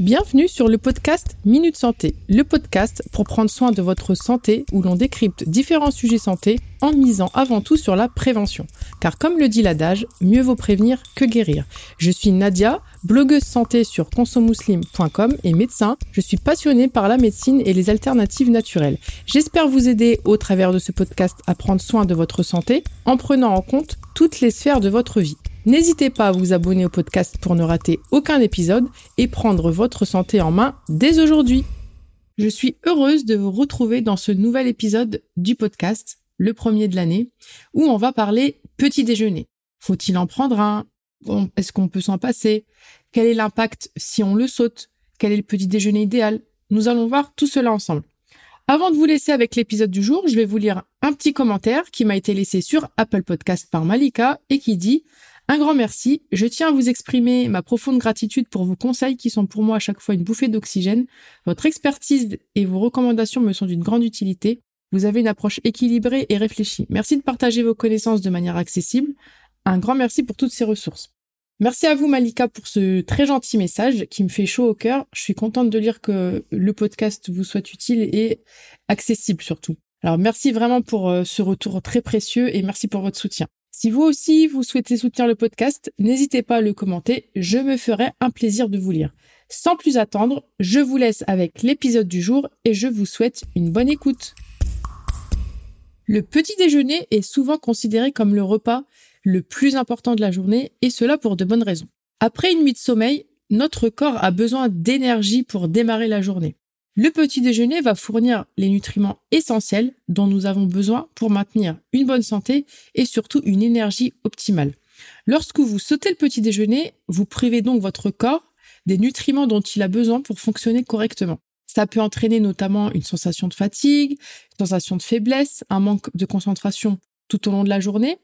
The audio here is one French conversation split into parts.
Bienvenue sur le podcast Minute Santé, le podcast pour prendre soin de votre santé où l'on décrypte différents sujets santé en misant avant tout sur la prévention. Car comme le dit l'adage, mieux vaut prévenir que guérir. Je suis Nadia, blogueuse santé sur consomuslim.com et médecin. Je suis passionnée par la médecine et les alternatives naturelles. J'espère vous aider au travers de ce podcast à prendre soin de votre santé en prenant en compte toutes les sphères de votre vie. N'hésitez pas à vous abonner au podcast pour ne rater aucun épisode et prendre votre santé en main dès aujourd'hui. Je suis heureuse de vous retrouver dans ce nouvel épisode du podcast, le premier de l'année, où on va parler petit déjeuner. Faut-il en prendre un? Est-ce qu'on peut s'en passer? Quel est l'impact si on le saute? Quel est le petit déjeuner idéal? Nous allons voir tout cela ensemble. Avant de vous laisser avec l'épisode du jour, je vais vous lire un petit commentaire qui m'a été laissé sur Apple Podcast par Malika et qui dit un grand merci. Je tiens à vous exprimer ma profonde gratitude pour vos conseils qui sont pour moi à chaque fois une bouffée d'oxygène. Votre expertise et vos recommandations me sont d'une grande utilité. Vous avez une approche équilibrée et réfléchie. Merci de partager vos connaissances de manière accessible. Un grand merci pour toutes ces ressources. Merci à vous Malika pour ce très gentil message qui me fait chaud au cœur. Je suis contente de lire que le podcast vous soit utile et accessible surtout. Alors merci vraiment pour euh, ce retour très précieux et merci pour votre soutien. Si vous aussi, vous souhaitez soutenir le podcast, n'hésitez pas à le commenter, je me ferai un plaisir de vous lire. Sans plus attendre, je vous laisse avec l'épisode du jour et je vous souhaite une bonne écoute. Le petit déjeuner est souvent considéré comme le repas le plus important de la journée et cela pour de bonnes raisons. Après une nuit de sommeil, notre corps a besoin d'énergie pour démarrer la journée. Le petit déjeuner va fournir les nutriments essentiels dont nous avons besoin pour maintenir une bonne santé et surtout une énergie optimale. Lorsque vous sautez le petit déjeuner, vous privez donc votre corps des nutriments dont il a besoin pour fonctionner correctement. Ça peut entraîner notamment une sensation de fatigue, une sensation de faiblesse, un manque de concentration tout au long de la journée.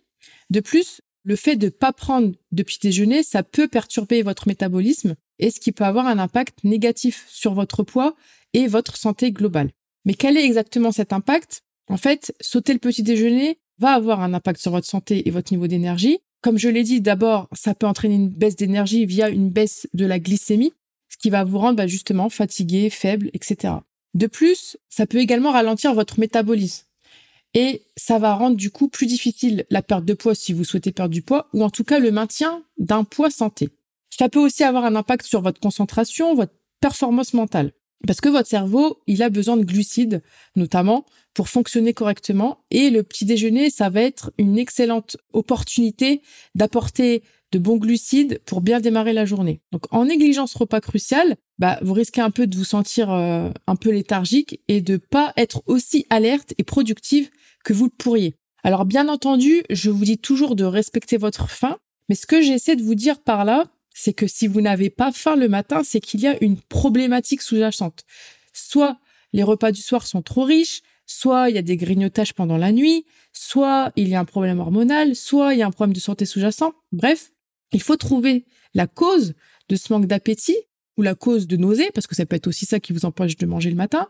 De plus, le fait de ne pas prendre de petit déjeuner, ça peut perturber votre métabolisme et ce qui peut avoir un impact négatif sur votre poids et votre santé globale. Mais quel est exactement cet impact? En fait, sauter le petit déjeuner va avoir un impact sur votre santé et votre niveau d'énergie. Comme je l'ai dit, d'abord, ça peut entraîner une baisse d'énergie via une baisse de la glycémie, ce qui va vous rendre bah, justement fatigué, faible, etc. De plus, ça peut également ralentir votre métabolisme. Et ça va rendre du coup plus difficile la perte de poids si vous souhaitez perdre du poids, ou en tout cas le maintien d'un poids santé. Ça peut aussi avoir un impact sur votre concentration, votre performance mentale. Parce que votre cerveau, il a besoin de glucides, notamment, pour fonctionner correctement. Et le petit déjeuner, ça va être une excellente opportunité d'apporter de bons glucides pour bien démarrer la journée. Donc, en négligeant ce repas crucial, bah, vous risquez un peu de vous sentir euh, un peu léthargique et de pas être aussi alerte et productive que vous le pourriez. Alors, bien entendu, je vous dis toujours de respecter votre faim, mais ce que j'essaie de vous dire par là, c'est que si vous n'avez pas faim le matin, c'est qu'il y a une problématique sous-jacente. Soit les repas du soir sont trop riches, soit il y a des grignotages pendant la nuit, soit il y a un problème hormonal, soit il y a un problème de santé sous-jacent. Bref, il faut trouver la cause de ce manque d'appétit ou la cause de nausée, parce que ça peut être aussi ça qui vous empêche de manger le matin,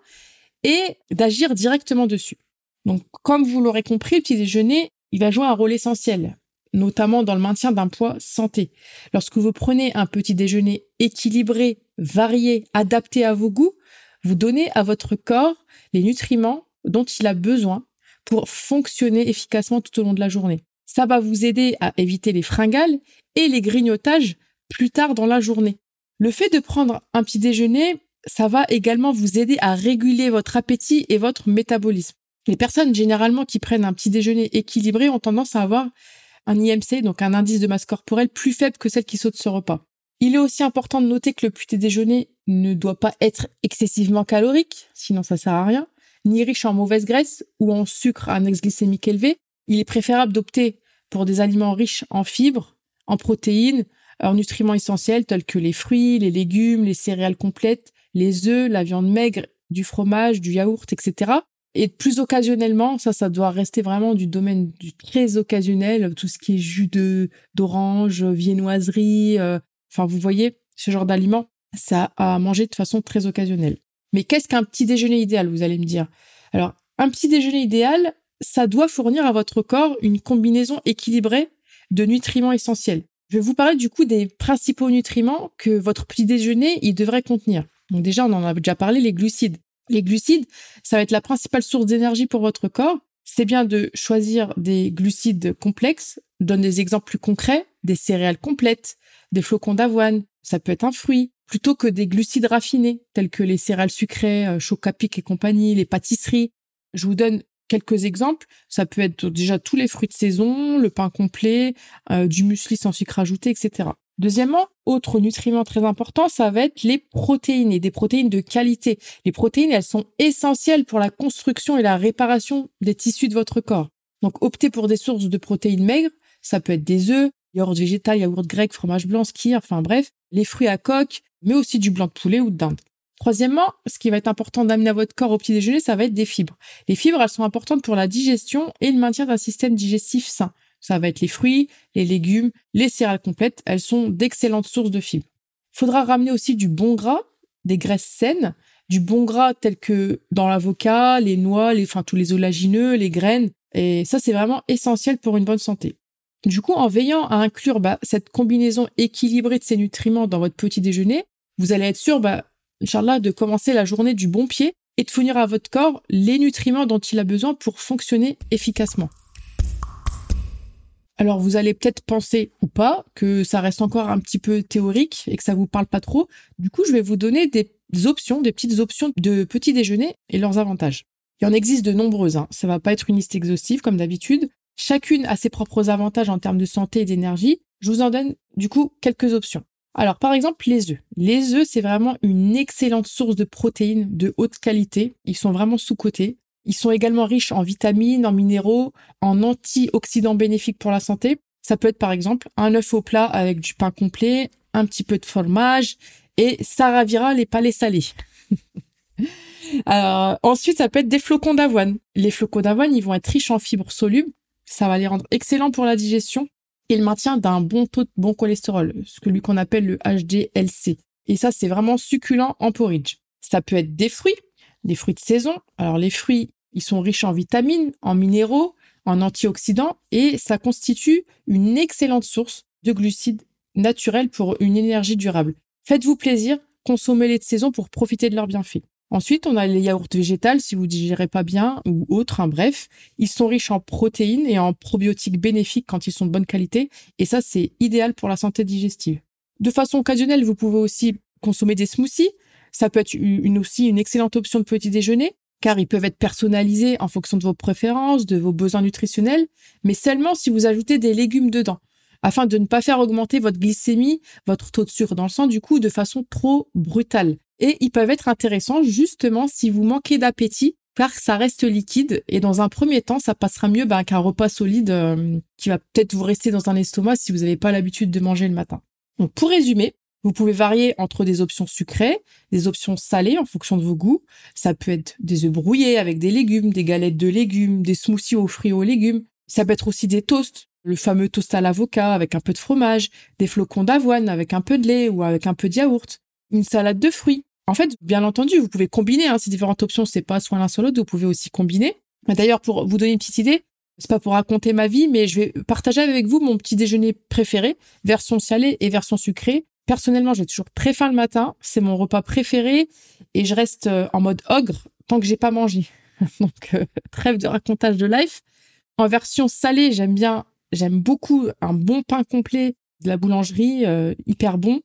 et d'agir directement dessus. Donc, comme vous l'aurez compris, le petit déjeuner, il va jouer un rôle essentiel notamment dans le maintien d'un poids santé. Lorsque vous prenez un petit déjeuner équilibré, varié, adapté à vos goûts, vous donnez à votre corps les nutriments dont il a besoin pour fonctionner efficacement tout au long de la journée. Ça va vous aider à éviter les fringales et les grignotages plus tard dans la journée. Le fait de prendre un petit déjeuner, ça va également vous aider à réguler votre appétit et votre métabolisme. Les personnes généralement qui prennent un petit déjeuner équilibré ont tendance à avoir un IMC, donc un indice de masse corporelle plus faible que celle qui saute ce repas. Il est aussi important de noter que le petit déjeuner ne doit pas être excessivement calorique, sinon ça sert à rien, ni riche en mauvaise graisse ou en sucre à index glycémique élevé. Il est préférable d'opter pour des aliments riches en fibres, en protéines, en nutriments essentiels tels que les fruits, les légumes, les céréales complètes, les œufs, la viande maigre, du fromage, du yaourt, etc. Et plus occasionnellement, ça, ça doit rester vraiment du domaine du très occasionnel, tout ce qui est jus de d'orange, viennoiserie, euh, enfin vous voyez, ce genre d'aliments, ça à manger de façon très occasionnelle. Mais qu'est-ce qu'un petit déjeuner idéal, vous allez me dire? Alors, un petit déjeuner idéal, ça doit fournir à votre corps une combinaison équilibrée de nutriments essentiels. Je vais vous parler du coup des principaux nutriments que votre petit déjeuner il devrait contenir. Donc déjà, on en a déjà parlé, les glucides. Les glucides, ça va être la principale source d'énergie pour votre corps. C'est bien de choisir des glucides complexes. Donne des exemples plus concrets, des céréales complètes, des flocons d'avoine, ça peut être un fruit, plutôt que des glucides raffinés, tels que les céréales sucrées, euh, chocapic et compagnie, les pâtisseries. Je vous donne quelques exemples. Ça peut être déjà tous les fruits de saison, le pain complet, euh, du muesli sans sucre ajouté, etc. Deuxièmement, autre nutriment très important, ça va être les protéines et des protéines de qualité. Les protéines, elles sont essentielles pour la construction et la réparation des tissus de votre corps. Donc, optez pour des sources de protéines maigres. Ça peut être des œufs, yaourt végétal, yaourt grec, fromage blanc, skier, enfin bref, les fruits à coque, mais aussi du blanc de poulet ou de dinde. Troisièmement, ce qui va être important d'amener à votre corps au petit déjeuner, ça va être des fibres. Les fibres, elles sont importantes pour la digestion et le maintien d'un système digestif sain. Ça va être les fruits, les légumes, les céréales complètes. Elles sont d'excellentes sources de fibres. Faudra ramener aussi du bon gras, des graisses saines, du bon gras tel que dans l'avocat, les noix, les, enfin tous les oléagineux, les graines. Et ça, c'est vraiment essentiel pour une bonne santé. Du coup, en veillant à inclure bah, cette combinaison équilibrée de ces nutriments dans votre petit déjeuner, vous allez être sûr, bah, Inch'Allah, de commencer la journée du bon pied et de fournir à votre corps les nutriments dont il a besoin pour fonctionner efficacement. Alors vous allez peut-être penser ou pas que ça reste encore un petit peu théorique et que ça vous parle pas trop. Du coup, je vais vous donner des options, des petites options de petit déjeuner et leurs avantages. Il en existe de nombreuses, hein. ça va pas être une liste exhaustive comme d'habitude. Chacune a ses propres avantages en termes de santé et d'énergie. Je vous en donne du coup quelques options. Alors par exemple les œufs. Les œufs c'est vraiment une excellente source de protéines de haute qualité. Ils sont vraiment sous-cotés. Ils sont également riches en vitamines, en minéraux, en antioxydants bénéfiques pour la santé. Ça peut être par exemple un œuf au plat avec du pain complet, un petit peu de fromage et ça ravira les palais salés. Alors, ensuite, ça peut être des flocons d'avoine. Les flocons d'avoine, ils vont être riches en fibres solubles. Ça va les rendre excellents pour la digestion et le maintien d'un bon taux de bon cholestérol, ce que lui qu'on appelle le HDLC. Et ça, c'est vraiment succulent en porridge. Ça peut être des fruits, des fruits de saison. Alors les fruits, ils sont riches en vitamines, en minéraux, en antioxydants et ça constitue une excellente source de glucides naturels pour une énergie durable. Faites-vous plaisir, consommez-les de saison pour profiter de leurs bienfaits. Ensuite, on a les yaourts végétales si vous digérez pas bien ou autre, hein, bref. Ils sont riches en protéines et en probiotiques bénéfiques quand ils sont de bonne qualité et ça, c'est idéal pour la santé digestive. De façon occasionnelle, vous pouvez aussi consommer des smoothies. Ça peut être aussi une excellente option de petit déjeuner car ils peuvent être personnalisés en fonction de vos préférences, de vos besoins nutritionnels, mais seulement si vous ajoutez des légumes dedans, afin de ne pas faire augmenter votre glycémie, votre taux de sucre dans le sang, du coup, de façon trop brutale. Et ils peuvent être intéressants justement si vous manquez d'appétit, car ça reste liquide, et dans un premier temps, ça passera mieux ben, qu'un repas solide euh, qui va peut-être vous rester dans un estomac si vous n'avez pas l'habitude de manger le matin. Donc pour résumer, vous pouvez varier entre des options sucrées, des options salées en fonction de vos goûts. Ça peut être des œufs brouillés avec des légumes, des galettes de légumes, des smoothies aux fruits aux légumes. Ça peut être aussi des toasts, le fameux toast à l'avocat avec un peu de fromage, des flocons d'avoine avec un peu de lait ou avec un peu de yaourt, une salade de fruits. En fait, bien entendu, vous pouvez combiner hein, ces différentes options. C'est pas soit l'un soit l'autre. Vous pouvez aussi combiner. D'ailleurs, pour vous donner une petite idée, c'est pas pour raconter ma vie, mais je vais partager avec vous mon petit déjeuner préféré, version salée et version sucrée. Personnellement, j'ai toujours très faim le matin. C'est mon repas préféré et je reste euh, en mode ogre tant que j'ai pas mangé. Donc, euh, trêve de racontage de life. En version salée, j'aime bien, j'aime beaucoup un bon pain complet de la boulangerie, euh, hyper bon,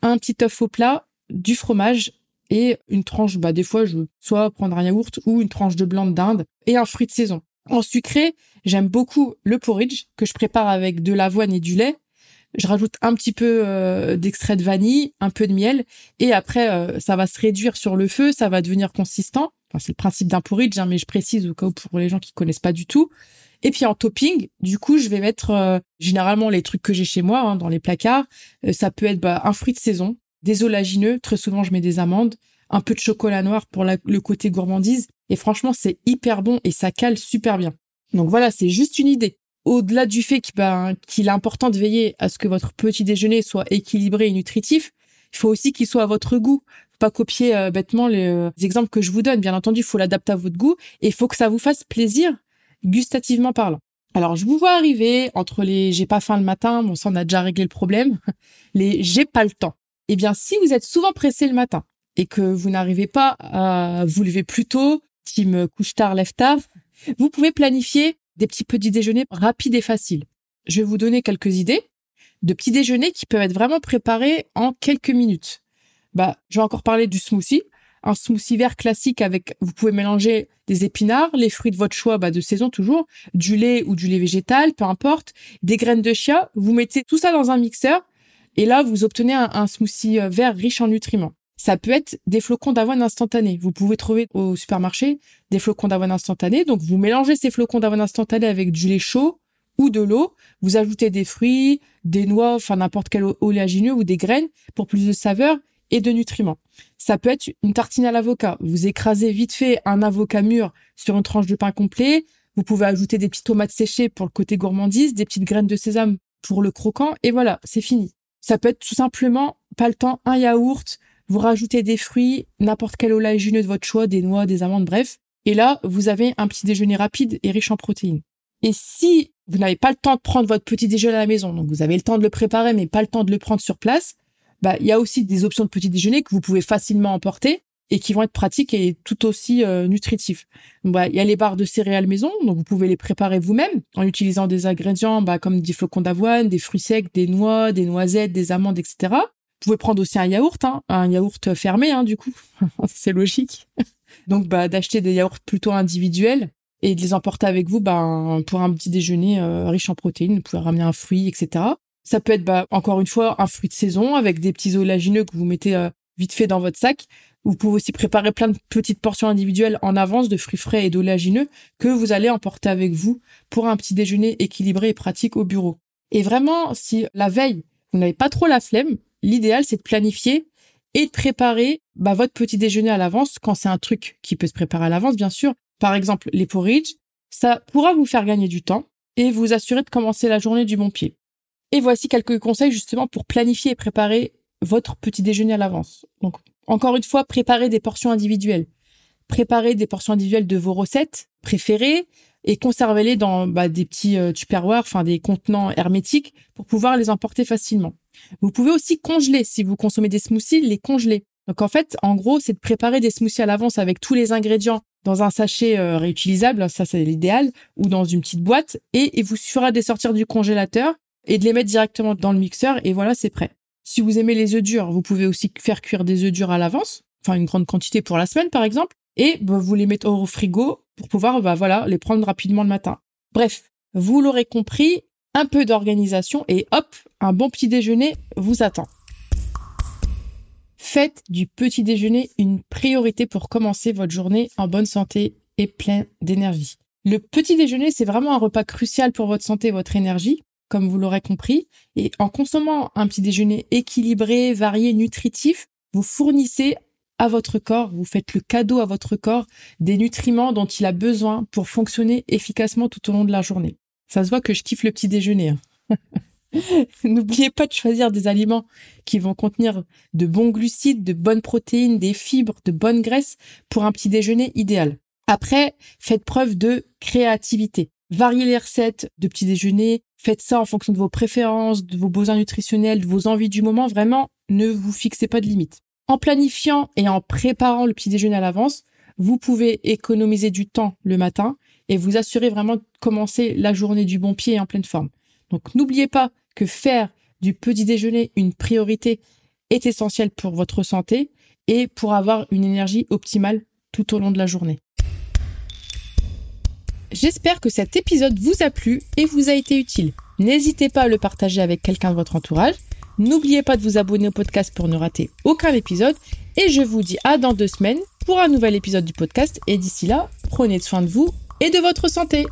un petit œuf au plat, du fromage et une tranche, bah, des fois, je veux soit prendre un yaourt ou une tranche de blanc de dinde et un fruit de saison. En sucré, j'aime beaucoup le porridge que je prépare avec de l'avoine et du lait je rajoute un petit peu euh, d'extrait de vanille, un peu de miel, et après euh, ça va se réduire sur le feu, ça va devenir consistant. Enfin, c'est le principe d'un porridge, hein, mais je précise au cas pour les gens qui connaissent pas du tout. Et puis en topping, du coup, je vais mettre euh, généralement les trucs que j'ai chez moi hein, dans les placards. ça peut être bah, un fruit de saison, des oléagineux. Très souvent, je mets des amandes, un peu de chocolat noir pour le côté gourmandise. Et franchement, c'est hyper bon et ça cale super bien. Donc voilà, c'est juste une idée au-delà du fait ben, qu'il est important de veiller à ce que votre petit déjeuner soit équilibré et nutritif, il faut aussi qu'il soit à votre goût. Faut pas copier euh, bêtement les, euh, les, exemples que je vous donne. Bien entendu, il faut l'adapter à votre goût et il faut que ça vous fasse plaisir gustativement parlant. Alors, je vous vois arriver entre les j'ai pas faim le matin, bon, ça on a déjà réglé le problème, les j'ai pas le temps. Eh bien, si vous êtes souvent pressé le matin et que vous n'arrivez pas à vous lever plus tôt, me couche tard, lève tard, vous pouvez planifier des petits petits déjeuners rapides et faciles. Je vais vous donner quelques idées de petits déjeuners qui peuvent être vraiment préparés en quelques minutes. Bah, je vais encore parler du smoothie. Un smoothie vert classique avec, vous pouvez mélanger des épinards, les fruits de votre choix, bah, de saison toujours, du lait ou du lait végétal, peu importe, des graines de chia. Vous mettez tout ça dans un mixeur et là, vous obtenez un smoothie euh, vert riche en nutriments. Ça peut être des flocons d'avoine instantanés. Vous pouvez trouver au supermarché des flocons d'avoine instantanés. Donc, vous mélangez ces flocons d'avoine instantanés avec du lait chaud ou de l'eau. Vous ajoutez des fruits, des noix, enfin n'importe quel oléagineux ou des graines pour plus de saveur et de nutriments. Ça peut être une tartine à l'avocat. Vous écrasez vite fait un avocat mûr sur une tranche de pain complet. Vous pouvez ajouter des petites tomates séchées pour le côté gourmandise, des petites graines de sésame pour le croquant et voilà, c'est fini. Ça peut être tout simplement, pas le temps, un yaourt, vous rajoutez des fruits, n'importe quel oléagineux de votre choix, des noix, des amandes, bref. Et là, vous avez un petit déjeuner rapide et riche en protéines. Et si vous n'avez pas le temps de prendre votre petit déjeuner à la maison, donc vous avez le temps de le préparer, mais pas le temps de le prendre sur place, bah, il y a aussi des options de petit déjeuner que vous pouvez facilement emporter et qui vont être pratiques et tout aussi euh, nutritifs. Bah, il y a les barres de céréales maison, donc vous pouvez les préparer vous-même en utilisant des ingrédients bah, comme des flocons d'avoine, des fruits secs, des noix, des noisettes, des amandes, etc. Vous pouvez prendre aussi un yaourt, hein, un yaourt fermé, hein, du coup, c'est logique. Donc, bah, d'acheter des yaourts plutôt individuels et de les emporter avec vous, bah, pour un petit déjeuner euh, riche en protéines. Vous pouvez ramener un fruit, etc. Ça peut être, bah, encore une fois, un fruit de saison avec des petits oléagineux que vous mettez euh, vite fait dans votre sac. Vous pouvez aussi préparer plein de petites portions individuelles en avance de fruits frais et d'oléagineux que vous allez emporter avec vous pour un petit déjeuner équilibré et pratique au bureau. Et vraiment, si la veille, vous n'avez pas trop la flemme, l'idéal, c'est de planifier et de préparer bah, votre petit déjeuner à l'avance quand c'est un truc qui peut se préparer à l'avance, bien sûr. Par exemple, les porridge, ça pourra vous faire gagner du temps et vous assurer de commencer la journée du bon pied. Et voici quelques conseils justement pour planifier et préparer votre petit déjeuner à l'avance. Donc, encore une fois, préparez des portions individuelles. Préparez des portions individuelles de vos recettes préférées et conservez-les dans bah, des petits euh, tupperwares, enfin des contenants hermétiques pour pouvoir les emporter facilement. Vous pouvez aussi congeler si vous consommez des smoothies, les congeler. Donc en fait, en gros, c'est de préparer des smoothies à l'avance avec tous les ingrédients dans un sachet euh, réutilisable, ça c'est l'idéal, ou dans une petite boîte, et il vous suffira de les sortir du congélateur et de les mettre directement dans le mixeur, et voilà, c'est prêt. Si vous aimez les œufs durs, vous pouvez aussi faire cuire des œufs durs à l'avance, enfin une grande quantité pour la semaine par exemple, et bah, vous les mettez au frigo pour pouvoir bah, voilà, les prendre rapidement le matin. Bref, vous l'aurez compris, un peu d'organisation et hop, un bon petit déjeuner vous attend. Faites du petit déjeuner une priorité pour commencer votre journée en bonne santé et plein d'énergie. Le petit déjeuner, c'est vraiment un repas crucial pour votre santé et votre énergie, comme vous l'aurez compris. Et en consommant un petit déjeuner équilibré, varié, nutritif, vous fournissez à votre corps, vous faites le cadeau à votre corps des nutriments dont il a besoin pour fonctionner efficacement tout au long de la journée. Ça se voit que je kiffe le petit déjeuner. Hein. N'oubliez pas de choisir des aliments qui vont contenir de bons glucides, de bonnes protéines, des fibres, de bonnes graisses pour un petit déjeuner idéal. Après, faites preuve de créativité. Variez les recettes de petit déjeuner. Faites ça en fonction de vos préférences, de vos besoins nutritionnels, de vos envies du moment. Vraiment, ne vous fixez pas de limites. En planifiant et en préparant le petit déjeuner à l'avance, vous pouvez économiser du temps le matin et vous assurer vraiment de commencer la journée du bon pied et en pleine forme. Donc n'oubliez pas que faire du petit déjeuner une priorité est essentiel pour votre santé et pour avoir une énergie optimale tout au long de la journée. J'espère que cet épisode vous a plu et vous a été utile. N'hésitez pas à le partager avec quelqu'un de votre entourage. N'oubliez pas de vous abonner au podcast pour ne rater aucun épisode. Et je vous dis à dans deux semaines pour un nouvel épisode du podcast. Et d'ici là, prenez soin de vous et de votre santé.